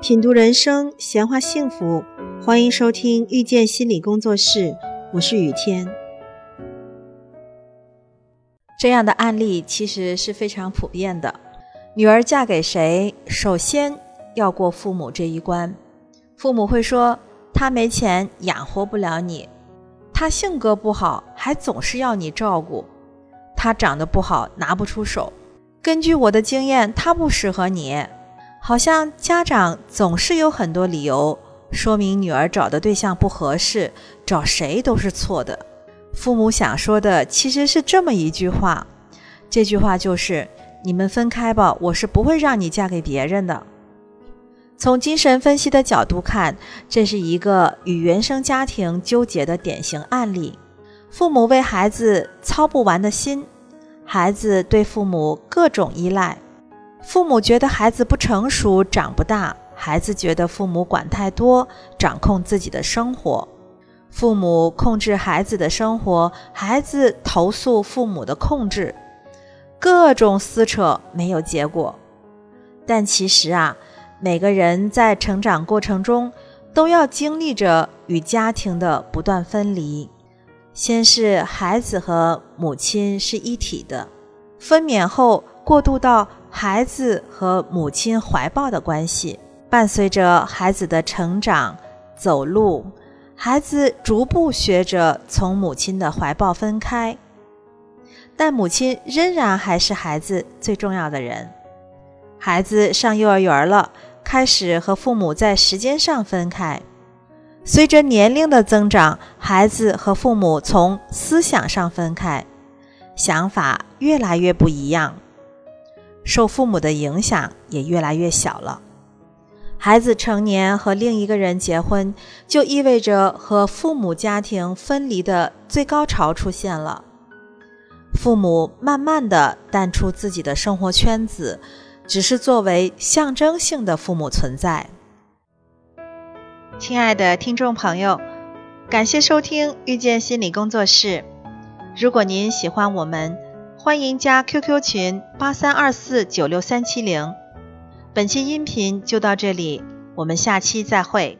品读人生，闲话幸福，欢迎收听遇见心理工作室，我是雨天。这样的案例其实是非常普遍的。女儿嫁给谁，首先要过父母这一关。父母会说：“他没钱，养活不了你；他性格不好，还总是要你照顾；他长得不好，拿不出手。根据我的经验，他不适合你。”好像家长总是有很多理由说明女儿找的对象不合适，找谁都是错的。父母想说的其实是这么一句话，这句话就是：“你们分开吧，我是不会让你嫁给别人的。”从精神分析的角度看，这是一个与原生家庭纠结的典型案例。父母为孩子操不完的心，孩子对父母各种依赖。父母觉得孩子不成熟，长不大；孩子觉得父母管太多，掌控自己的生活。父母控制孩子的生活，孩子投诉父母的控制，各种撕扯没有结果。但其实啊，每个人在成长过程中都要经历着与家庭的不断分离。先是孩子和母亲是一体的，分娩后过渡到。孩子和母亲怀抱的关系，伴随着孩子的成长、走路，孩子逐步学着从母亲的怀抱分开，但母亲仍然还是孩子最重要的人。孩子上幼儿园了，开始和父母在时间上分开。随着年龄的增长，孩子和父母从思想上分开，想法越来越不一样。受父母的影响也越来越小了。孩子成年和另一个人结婚，就意味着和父母家庭分离的最高潮出现了。父母慢慢的淡出自己的生活圈子，只是作为象征性的父母存在。亲爱的听众朋友，感谢收听遇见心理工作室。如果您喜欢我们，欢迎加 QQ 群八三二四九六三七零。本期音频就到这里，我们下期再会。